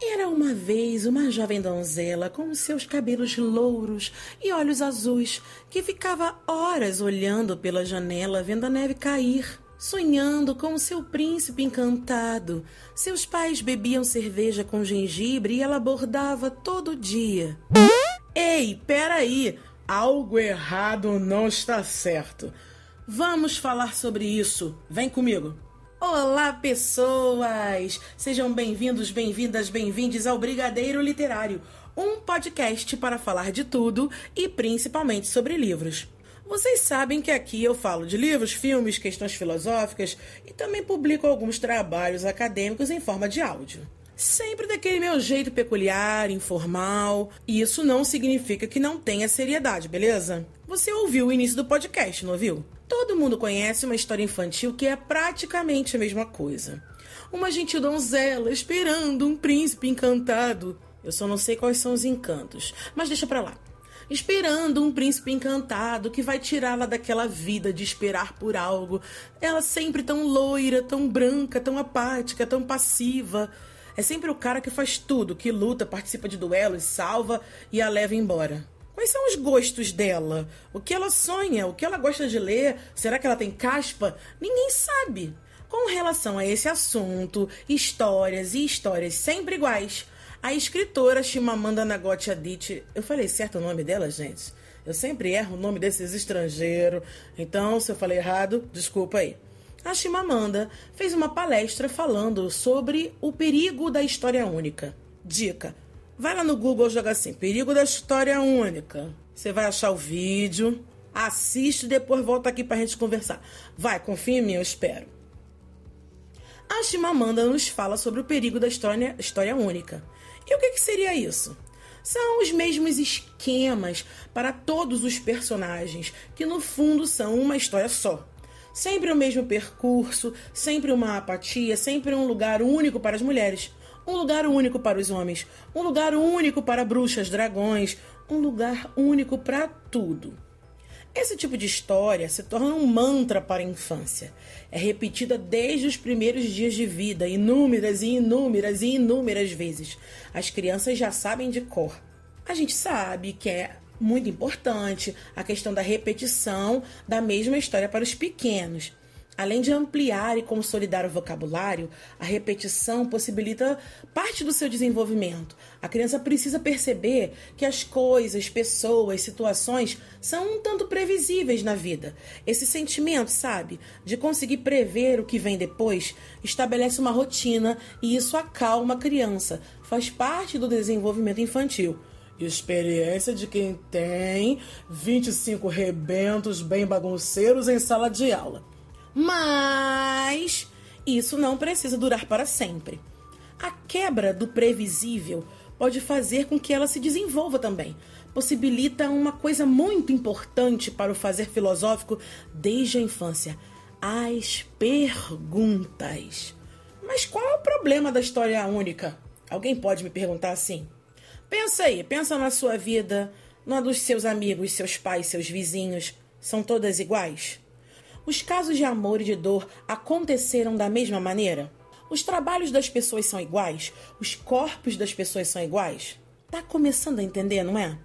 Era uma vez uma jovem donzela com seus cabelos louros e olhos azuis que ficava horas olhando pela janela vendo a neve cair, sonhando com seu príncipe encantado. Seus pais bebiam cerveja com gengibre e ela bordava todo dia. Ei, peraí! Algo errado não está certo. Vamos falar sobre isso. Vem comigo. Olá, pessoas! Sejam bem-vindos, bem-vindas, bem-vindes ao Brigadeiro Literário, um podcast para falar de tudo e principalmente sobre livros. Vocês sabem que aqui eu falo de livros, filmes, questões filosóficas e também publico alguns trabalhos acadêmicos em forma de áudio. Sempre daquele meu jeito peculiar, informal, e isso não significa que não tenha seriedade, beleza? Você ouviu o início do podcast, não ouviu? Todo mundo conhece uma história infantil que é praticamente a mesma coisa. Uma gentil donzela esperando um príncipe encantado. Eu só não sei quais são os encantos, mas deixa pra lá. Esperando um príncipe encantado que vai tirá-la daquela vida de esperar por algo. Ela sempre tão loira, tão branca, tão apática, tão passiva. É sempre o cara que faz tudo, que luta, participa de duelos, salva e a leva embora. Quais são os gostos dela? O que ela sonha? O que ela gosta de ler? Será que ela tem caspa? Ninguém sabe. Com relação a esse assunto, histórias e histórias sempre iguais, a escritora Chimamanda Ngozi Adichie, eu falei certo o nome dela, gente? Eu sempre erro o nome desses estrangeiros, então se eu falei errado, desculpa aí. A Chimamanda fez uma palestra falando sobre o perigo da história única. Dica: Vai lá no Google joga assim: Perigo da História Única. Você vai achar o vídeo, assiste e depois volta aqui pra gente conversar. Vai, confia em mim, eu espero. A Chimamanda nos fala sobre o perigo da história, história única. E o que, que seria isso? São os mesmos esquemas para todos os personagens, que no fundo são uma história só. Sempre o mesmo percurso, sempre uma apatia, sempre um lugar único para as mulheres um lugar único para os homens, um lugar único para bruxas, dragões, um lugar único para tudo. Esse tipo de história se torna um mantra para a infância. É repetida desde os primeiros dias de vida, inúmeras e inúmeras e inúmeras vezes. As crianças já sabem de cor. A gente sabe que é muito importante a questão da repetição da mesma história para os pequenos. Além de ampliar e consolidar o vocabulário, a repetição possibilita parte do seu desenvolvimento. A criança precisa perceber que as coisas, pessoas, situações são um tanto previsíveis na vida. Esse sentimento, sabe, de conseguir prever o que vem depois, estabelece uma rotina e isso acalma a criança. Faz parte do desenvolvimento infantil. Experiência de quem tem 25 rebentos bem bagunceiros em sala de aula. Mas isso não precisa durar para sempre. A quebra do previsível pode fazer com que ela se desenvolva também. Possibilita uma coisa muito importante para o fazer filosófico desde a infância: as perguntas. Mas qual é o problema da história única? Alguém pode me perguntar assim? Pensa aí, pensa na sua vida, na dos seus amigos, seus pais, seus vizinhos. São todas iguais? Os casos de amor e de dor aconteceram da mesma maneira? Os trabalhos das pessoas são iguais? Os corpos das pessoas são iguais? Tá começando a entender, não é?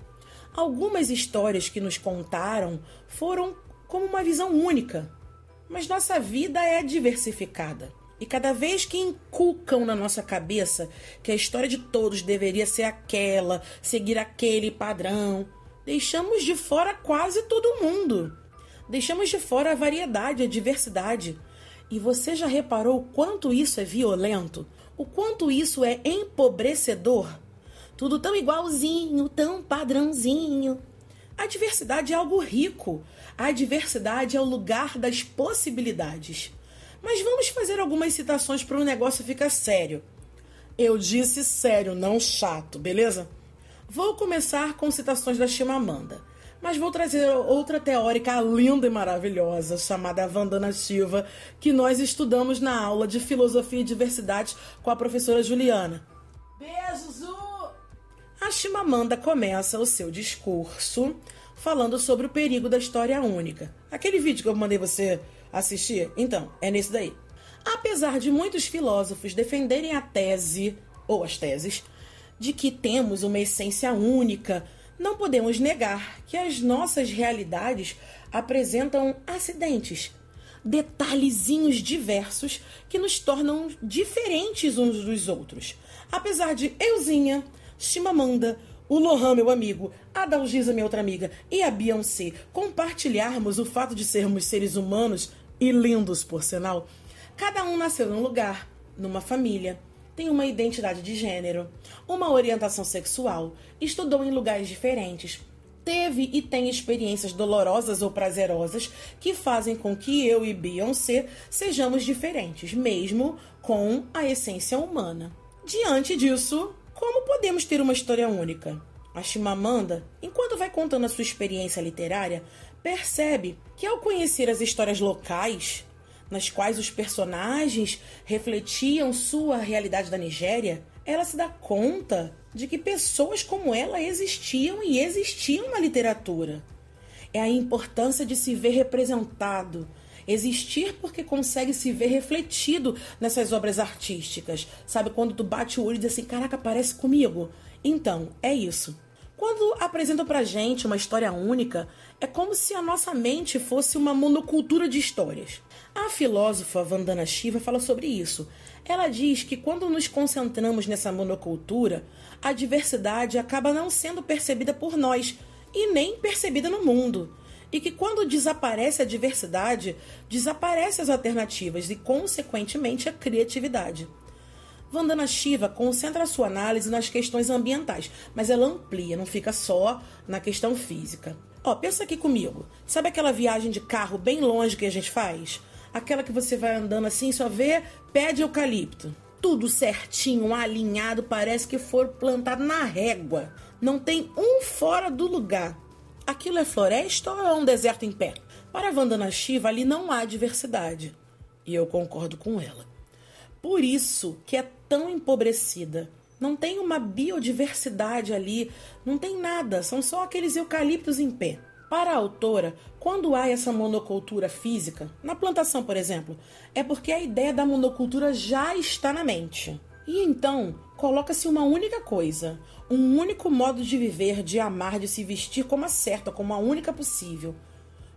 Algumas histórias que nos contaram foram como uma visão única, mas nossa vida é diversificada. E cada vez que inculcam na nossa cabeça que a história de todos deveria ser aquela, seguir aquele padrão, deixamos de fora quase todo mundo. Deixamos de fora a variedade, a diversidade. E você já reparou o quanto isso é violento? O quanto isso é empobrecedor? Tudo tão igualzinho, tão padrãozinho. A diversidade é algo rico. A diversidade é o lugar das possibilidades. Mas vamos fazer algumas citações para o negócio ficar sério. Eu disse sério, não chato, beleza? Vou começar com citações da Chimamanda. Mas vou trazer outra teórica linda e maravilhosa, chamada Vandana Shiva, que nós estudamos na aula de Filosofia e Diversidade com a professora Juliana. Beijo, Zu! A Chimamanda começa o seu discurso falando sobre o perigo da história única. Aquele vídeo que eu mandei você assistir? Então, é nesse daí. Apesar de muitos filósofos defenderem a tese ou as teses, de que temos uma essência única, não podemos negar que as nossas realidades apresentam acidentes, detalhezinhos diversos que nos tornam diferentes uns dos outros. Apesar de euzinha, Chimamanda, o Lohan, meu amigo, a Dalgisa, minha outra amiga, e a Beyoncé compartilharmos o fato de sermos seres humanos e lindos, por sinal, cada um nasceu num lugar, numa família, tem uma identidade de gênero, uma orientação sexual, estudou em lugares diferentes, teve e tem experiências dolorosas ou prazerosas que fazem com que eu e Beyoncé sejamos diferentes, mesmo com a essência humana. Diante disso, como podemos ter uma história única? A Chimamanda, enquanto vai contando a sua experiência literária, percebe que ao conhecer as histórias locais, nas quais os personagens refletiam sua realidade da Nigéria, ela se dá conta de que pessoas como ela existiam e existiam na literatura. É a importância de se ver representado, existir porque consegue se ver refletido nessas obras artísticas. Sabe quando tu bate o olho e diz assim: "Caraca, parece comigo". Então, é isso. Quando apresentam pra gente uma história única, é como se a nossa mente fosse uma monocultura de histórias. A filósofa Vandana Shiva fala sobre isso. Ela diz que quando nos concentramos nessa monocultura, a diversidade acaba não sendo percebida por nós e nem percebida no mundo. E que quando desaparece a diversidade, desaparecem as alternativas e, consequentemente, a criatividade. Vandana Shiva concentra a sua análise nas questões ambientais, mas ela amplia, não fica só na questão física. Ó, pensa aqui comigo. Sabe aquela viagem de carro bem longe que a gente faz? aquela que você vai andando assim só vê pé de eucalipto. Tudo certinho, alinhado, parece que for plantado na régua. Não tem um fora do lugar. Aquilo é floresta ou é um deserto em pé? Para Vandana Shiva, ali não há diversidade. E eu concordo com ela. Por isso que é tão empobrecida. Não tem uma biodiversidade ali, não tem nada, são só aqueles eucaliptos em pé. Para a autora, quando há essa monocultura física, na plantação, por exemplo, é porque a ideia da monocultura já está na mente. E então, coloca-se uma única coisa, um único modo de viver, de amar, de se vestir como a certa, como a única possível.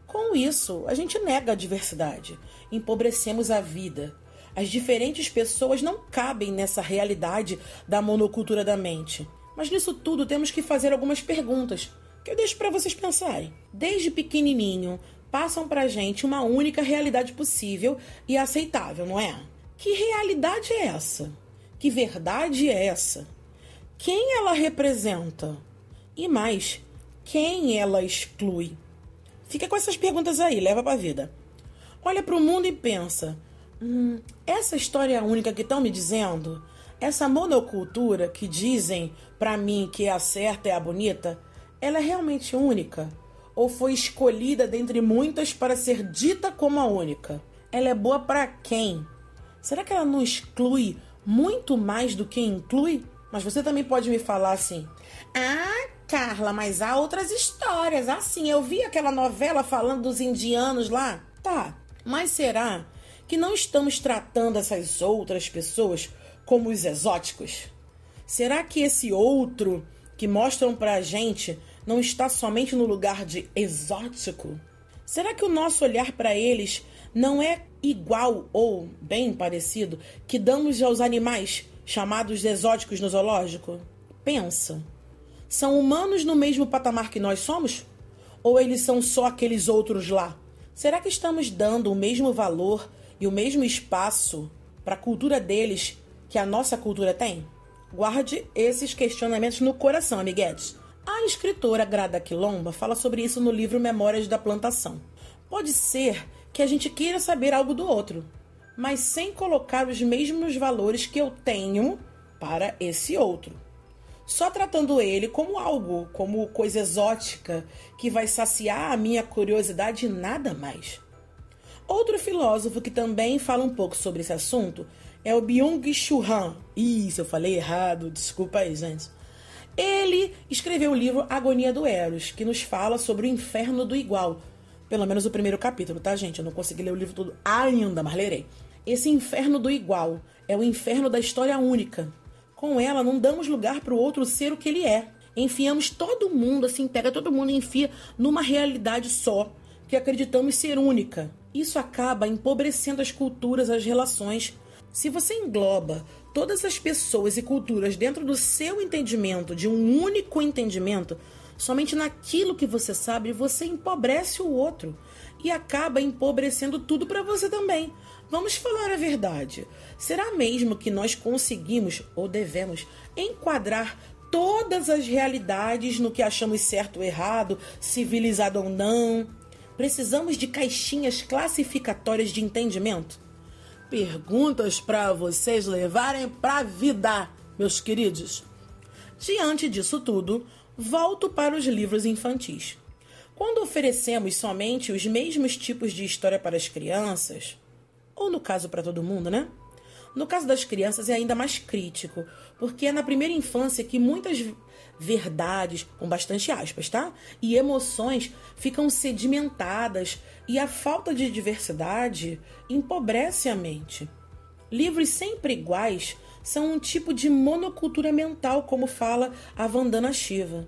Com isso, a gente nega a diversidade, empobrecemos a vida. As diferentes pessoas não cabem nessa realidade da monocultura da mente. Mas nisso tudo temos que fazer algumas perguntas que eu deixo para vocês pensarem. Desde pequenininho, passam pra gente uma única realidade possível e aceitável, não é? Que realidade é essa? Que verdade é essa? Quem ela representa? E mais, quem ela exclui? Fica com essas perguntas aí, leva pra vida. Olha para o mundo e pensa: hum, essa história única que estão me dizendo, essa monocultura que dizem para mim que é a certa é a bonita, ela é realmente única? Ou foi escolhida dentre muitas para ser dita como a única? Ela é boa para quem? Será que ela não exclui muito mais do que inclui? Mas você também pode me falar assim: Ah, Carla, mas há outras histórias. Assim, eu vi aquela novela falando dos indianos lá. Tá, mas será que não estamos tratando essas outras pessoas como os exóticos? Será que esse outro que mostram pra gente não está somente no lugar de exótico? Será que o nosso olhar para eles não é igual ou bem parecido que damos aos animais chamados exóticos no zoológico? Pensa. São humanos no mesmo patamar que nós somos? Ou eles são só aqueles outros lá? Será que estamos dando o mesmo valor e o mesmo espaço para a cultura deles que a nossa cultura tem? Guarde esses questionamentos no coração, amiguetes. A escritora Grada Quilomba fala sobre isso no livro Memórias da Plantação. Pode ser que a gente queira saber algo do outro, mas sem colocar os mesmos valores que eu tenho para esse outro. Só tratando ele como algo, como coisa exótica que vai saciar a minha curiosidade e nada mais. Outro filósofo que também fala um pouco sobre esse assunto é o Byung-Chul Han. Isso, eu falei errado, desculpa aí, gente. Ele escreveu o livro Agonia do Eros, que nos fala sobre o inferno do igual. Pelo menos o primeiro capítulo, tá, gente? Eu não consegui ler o livro todo ainda, mas lerei. Esse inferno do igual é o inferno da história única. Com ela, não damos lugar para o outro ser o que ele é. Enfiamos todo mundo, assim, pega todo mundo e enfia numa realidade só, que acreditamos ser única. Isso acaba empobrecendo as culturas, as relações. Se você engloba todas as pessoas e culturas dentro do seu entendimento, de um único entendimento, somente naquilo que você sabe, você empobrece o outro e acaba empobrecendo tudo para você também. Vamos falar a verdade. Será mesmo que nós conseguimos ou devemos enquadrar todas as realidades no que achamos certo ou errado, civilizado ou não? Precisamos de caixinhas classificatórias de entendimento? Perguntas para vocês levarem para a vida, meus queridos. Diante disso tudo, volto para os livros infantis. Quando oferecemos somente os mesmos tipos de história para as crianças, ou no caso para todo mundo, né? No caso das crianças é ainda mais crítico, porque é na primeira infância que muitas verdades, com bastante aspas, tá? E emoções ficam sedimentadas e a falta de diversidade empobrece a mente. Livros sempre iguais são um tipo de monocultura mental, como fala a Vandana Shiva.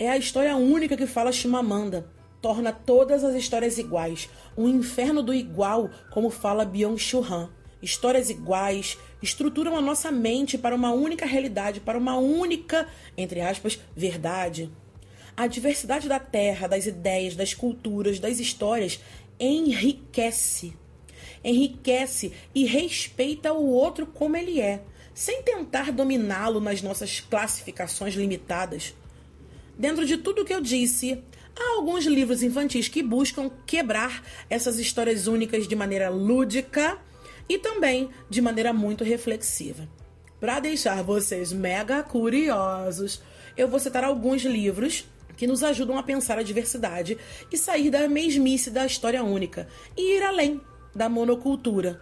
É a história única que fala Shimamanda. Torna todas as histórias iguais. Um inferno do igual, como fala Byung-Chul Han histórias iguais, estruturam a nossa mente para uma única realidade, para uma única, entre aspas, verdade. A diversidade da terra, das ideias, das culturas, das histórias enriquece. Enriquece e respeita o outro como ele é, sem tentar dominá-lo nas nossas classificações limitadas. Dentro de tudo que eu disse, há alguns livros infantis que buscam quebrar essas histórias únicas de maneira lúdica e também de maneira muito reflexiva. Para deixar vocês mega curiosos, eu vou citar alguns livros que nos ajudam a pensar a diversidade e sair da mesmice da história única e ir além da monocultura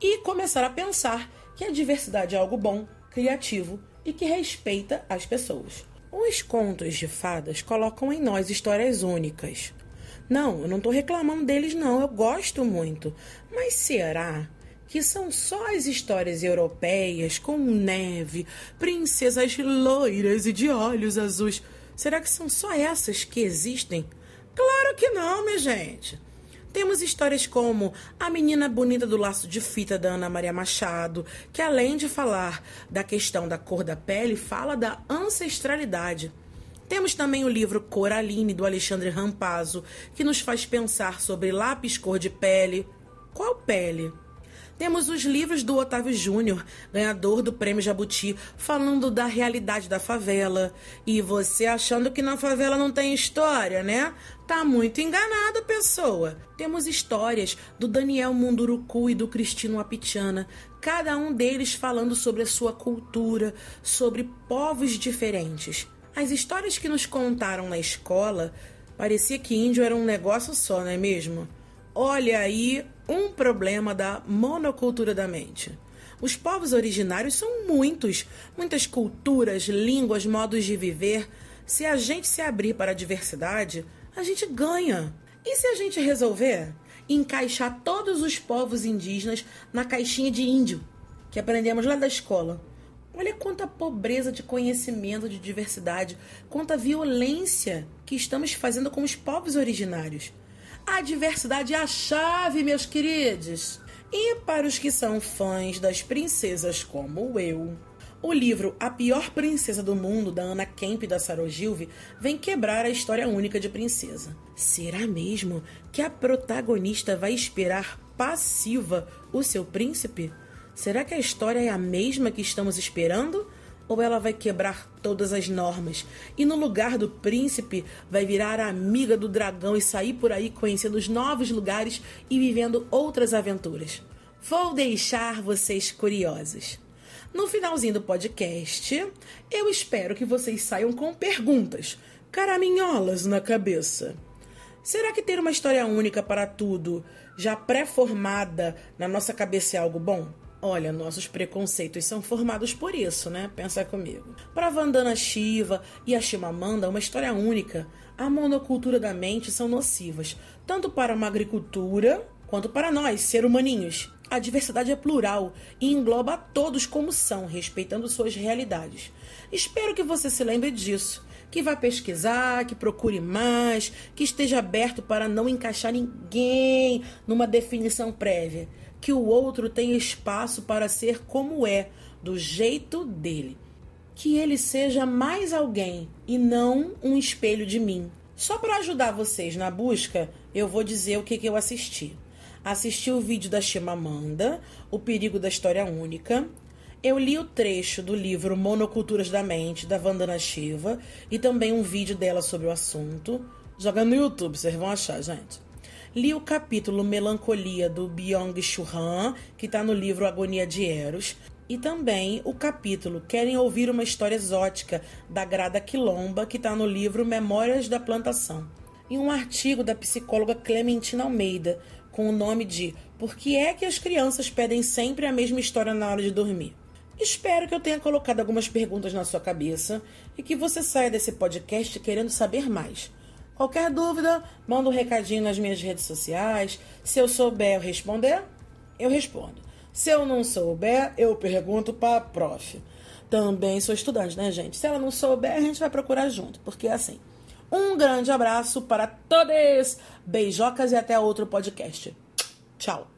e começar a pensar que a diversidade é algo bom, criativo e que respeita as pessoas. Os contos de fadas colocam em nós histórias únicas. Não, eu não estou reclamando deles, não, eu gosto muito. Mas será que são só as histórias europeias com neve, princesas loiras e de olhos azuis. Será que são só essas que existem? Claro que não, minha gente. Temos histórias como A Menina Bonita do Laço de Fita, da Ana Maria Machado, que além de falar da questão da cor da pele, fala da ancestralidade. Temos também o livro Coraline, do Alexandre Rampazzo, que nos faz pensar sobre lápis cor de pele. Qual pele? Temos os livros do Otávio Júnior, ganhador do Prêmio Jabuti, falando da realidade da favela. E você achando que na favela não tem história, né? Tá muito enganado, pessoa. Temos histórias do Daniel Munduruku e do Cristino Apitiana, cada um deles falando sobre a sua cultura, sobre povos diferentes. As histórias que nos contaram na escola parecia que índio era um negócio só, não é mesmo? Olha aí um problema da monocultura da mente. Os povos originários são muitos, muitas culturas, línguas, modos de viver. Se a gente se abrir para a diversidade, a gente ganha. E se a gente resolver encaixar todos os povos indígenas na caixinha de índio, que aprendemos lá da escola? Olha quanta pobreza de conhecimento, de diversidade, quanta violência que estamos fazendo com os povos originários. A diversidade é a chave, meus queridos. E para os que são fãs das princesas como eu, o livro A Pior Princesa do Mundo, da Ana Kemp e da Sarah Gilve, vem quebrar a história única de princesa. Será mesmo que a protagonista vai esperar passiva o seu príncipe? Será que a história é a mesma que estamos esperando? Ou ela vai quebrar todas as normas e no lugar do príncipe vai virar amiga do dragão e sair por aí conhecendo os novos lugares e vivendo outras aventuras. Vou deixar vocês curiosos. No finalzinho do podcast, eu espero que vocês saiam com perguntas, caraminholas na cabeça. Será que ter uma história única para tudo, já pré-formada na nossa cabeça é algo bom? Olha, nossos preconceitos são formados por isso, né? Pensa comigo. Para Vandana Shiva e a Shimamanda, uma história única, a monocultura da mente são nocivas, tanto para uma agricultura quanto para nós, ser humaninhos. A diversidade é plural e engloba a todos como são, respeitando suas realidades. Espero que você se lembre disso, que vá pesquisar, que procure mais, que esteja aberto para não encaixar ninguém numa definição prévia, que o outro tenha espaço para ser como é, do jeito dele. Que ele seja mais alguém e não um espelho de mim. Só para ajudar vocês na busca, eu vou dizer o que, que eu assisti assisti o vídeo da Chimamanda, O Perigo da História Única. Eu li o trecho do livro Monoculturas da Mente, da Vandana Shiva, e também um vídeo dela sobre o assunto. Joga no YouTube, vocês vão achar, gente. Li o capítulo Melancolia do Byung-Chul que está no livro Agonia de Eros, e também o capítulo Querem Ouvir uma História Exótica, da Grada Quilomba, que está no livro Memórias da Plantação. E um artigo da psicóloga Clementina Almeida, com o nome de Por que é que as crianças pedem sempre a mesma história na hora de dormir? Espero que eu tenha colocado algumas perguntas na sua cabeça e que você saia desse podcast querendo saber mais. Qualquer dúvida, manda um recadinho nas minhas redes sociais. Se eu souber eu responder, eu respondo. Se eu não souber, eu pergunto para a prof. Também sou estudante, né, gente? Se ela não souber, a gente vai procurar junto, porque é assim. Um grande abraço para todos, beijocas e até outro podcast. Tchau.